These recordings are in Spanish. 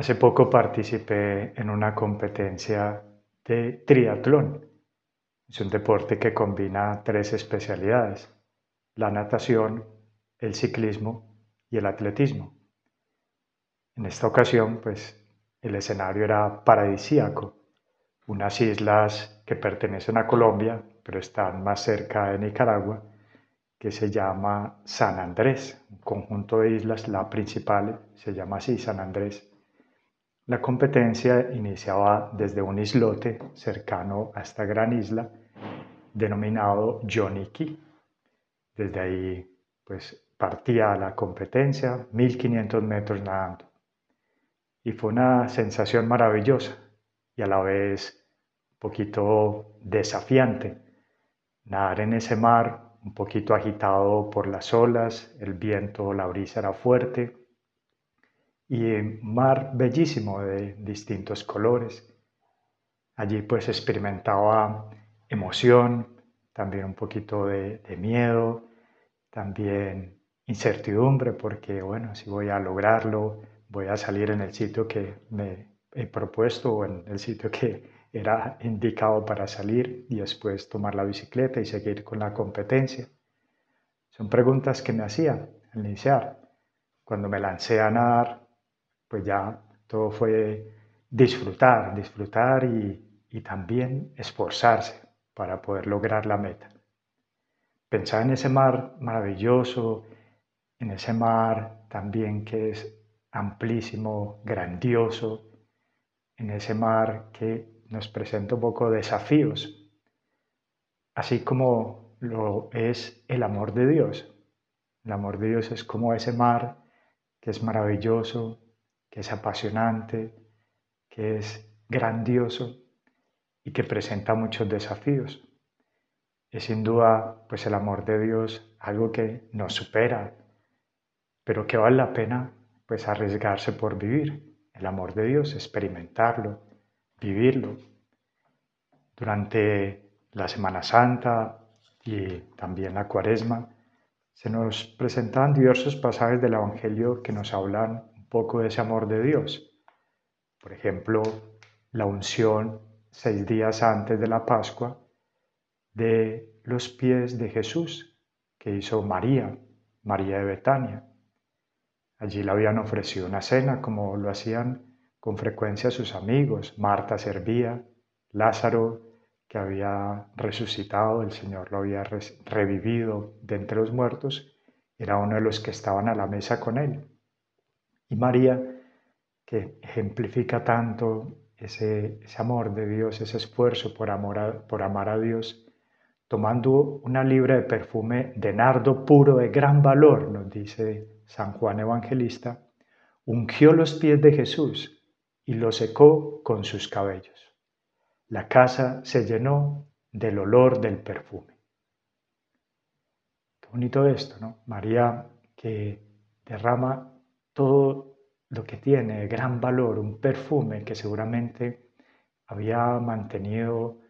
Hace poco participé en una competencia de triatlón. Es un deporte que combina tres especialidades, la natación, el ciclismo y el atletismo. En esta ocasión, pues, el escenario era paradisíaco, unas islas que pertenecen a Colombia, pero están más cerca de Nicaragua, que se llama San Andrés, un conjunto de islas, la principal se llama así, San Andrés. La competencia iniciaba desde un islote cercano a esta gran isla denominado Yoniki. Desde ahí pues partía la competencia, 1500 metros nadando. Y fue una sensación maravillosa y a la vez un poquito desafiante. Nadar en ese mar un poquito agitado por las olas, el viento, la brisa era fuerte y mar bellísimo de distintos colores. Allí pues experimentaba emoción, también un poquito de, miedo, también incertidumbre porque bueno, si voy a lograrlo, voy a salir en el sitio que me he propuesto o en el sitio que era indicado para salir y después tomar la bicicleta y seguir con la competencia. Son preguntas que me hacía al iniciar. Cuando me lancé a nadar, pues ya todo fue disfrutar, disfrutar y, también esforzarse para poder lograr la meta. Pensar en ese mar maravilloso, en ese mar también que es amplísimo, grandioso, en ese mar que nos presenta un poco desafíos, así como lo es el amor de Dios. El amor de Dios es como ese mar que es maravilloso, que es apasionante, que es grandioso y que presenta muchos desafíos. Es sin duda, pues el amor de Dios algo que nos supera, pero que vale la pena pues arriesgarse por vivir. El amor de Dios, experimentarlo, vivirlo. Durante la Semana Santa y también la Cuaresma, se nos presentan diversos pasajes del Evangelio que nos hablan poco de ese amor de Dios. Por ejemplo, la unción seis días antes de la Pascua de los pies de Jesús que hizo María, María de Betania. Allí le habían ofrecido una cena como lo hacían con frecuencia sus amigos. Marta servía, Lázaro, que había resucitado, el Señor lo había revivido de entre los muertos, era uno de los que estaban a la mesa con él. Y María, que ejemplifica tanto ese, amor de Dios, ese esfuerzo por, amor por amar a Dios, tomando una libra de perfume de nardo puro de gran valor, nos dice San Juan Evangelista, ungió los pies de Jesús y los secó con sus cabellos. La casa se llenó del olor del perfume. Bonito esto, ¿no? María que derrama todo lo que tiene gran valor, un perfume que seguramente había mantenido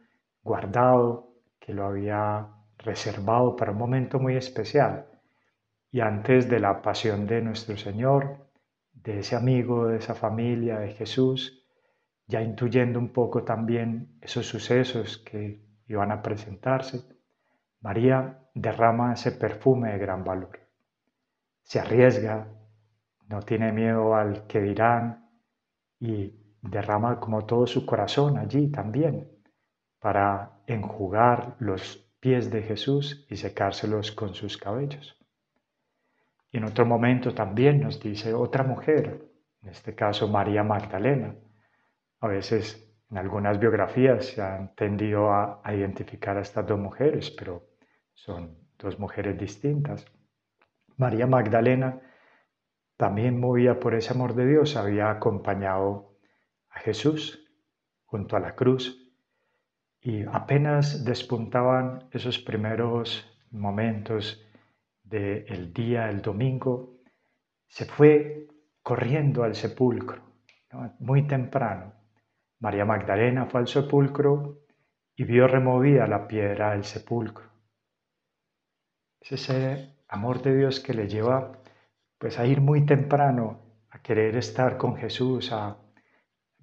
guardado, que lo había reservado para un momento muy especial. Y antes de la pasión de nuestro Señor, de ese amigo, de esa familia, de Jesús, ya intuyendo un poco también esos sucesos que iban a presentarse, María derrama ese perfume de gran valor. Se arriesga no tiene miedo al que dirán y derrama como todo su corazón allí también para enjugar los pies de Jesús y secárselos con sus cabellos. Y en otro momento también nos dice otra mujer, en este caso María Magdalena. A veces en algunas biografías se han tendido a, a identificar a estas dos mujeres, pero son dos mujeres distintas. María Magdalena también movida por ese amor de Dios, había acompañado a Jesús junto a la cruz y apenas despuntaban esos primeros momentos del día, el domingo, se fue corriendo al sepulcro, muy temprano. María Magdalena fue al sepulcro y vio removida la piedra del sepulcro. Es ese amor de Dios que le lleva pues a ir muy temprano a querer estar con Jesús a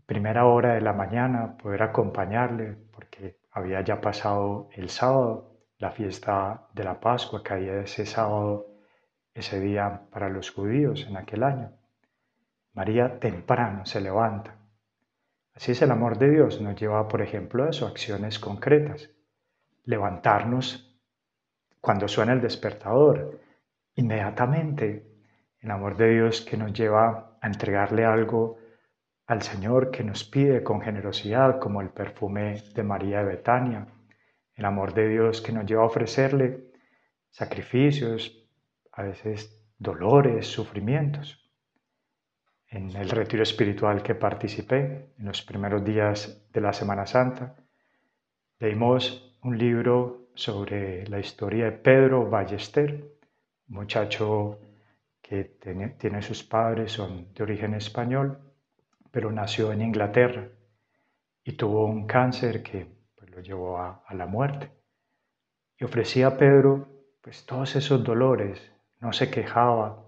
primera hora de la mañana, poder acompañarle, porque había ya pasado el sábado, la fiesta de la Pascua, caía ese sábado, ese día para los judíos en aquel año. María temprano se levanta. Así es el amor de Dios, nos lleva, por ejemplo, a eso, acciones concretas. Levantarnos cuando suena el despertador, inmediatamente. El amor de Dios que nos lleva a entregarle algo al Señor que nos pide con generosidad, como el perfume de María de Betania. El amor de Dios que nos lleva a ofrecerle sacrificios, a veces dolores, sufrimientos en el retiro espiritual que participé en los primeros días de la Semana Santa, leímos un libro sobre la historia de Pedro Ballester, muchacho que tiene, sus padres, son de origen español, pero nació en Inglaterra y tuvo un cáncer que pues, lo llevó a, la muerte. Y ofrecía a Pedro pues todos esos dolores, no se quejaba,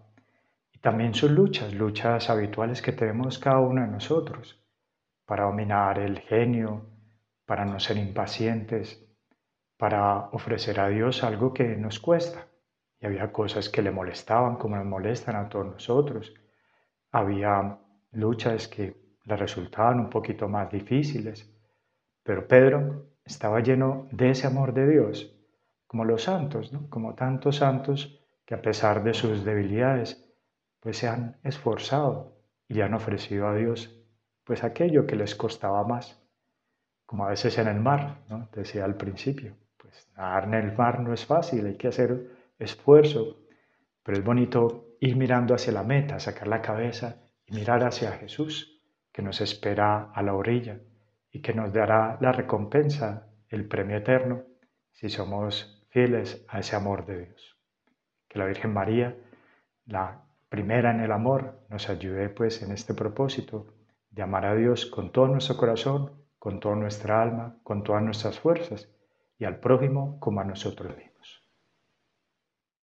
también sus luchas, luchas habituales que tenemos cada uno de nosotros, para dominar el genio, para no ser impacientes, para ofrecer a Dios algo que nos cuesta. Y había cosas que le molestaban como nos molestan a todos nosotros. Había luchas que le resultaban un poquito más difíciles. Pero Pedro estaba lleno de ese amor de Dios, como los santos, como tantos santos que a pesar de sus debilidades pues se han esforzado y han ofrecido a Dios pues aquello que les costaba más, como a veces en el mar, ¿no? decía al principio, pues nadar en el mar no es fácil, hay que hacer esfuerzo, pero es bonito ir mirando hacia la meta, sacar la cabeza y mirar hacia Jesús, que nos espera a la orilla y que nos dará la recompensa, el premio eterno, si somos fieles a ese amor de Dios. Que la Virgen María, la primera en el amor, nos ayude pues en este propósito de amar a Dios con todo nuestro corazón, con toda nuestra alma, con todas nuestras fuerzas y al prójimo como a nosotros mismos.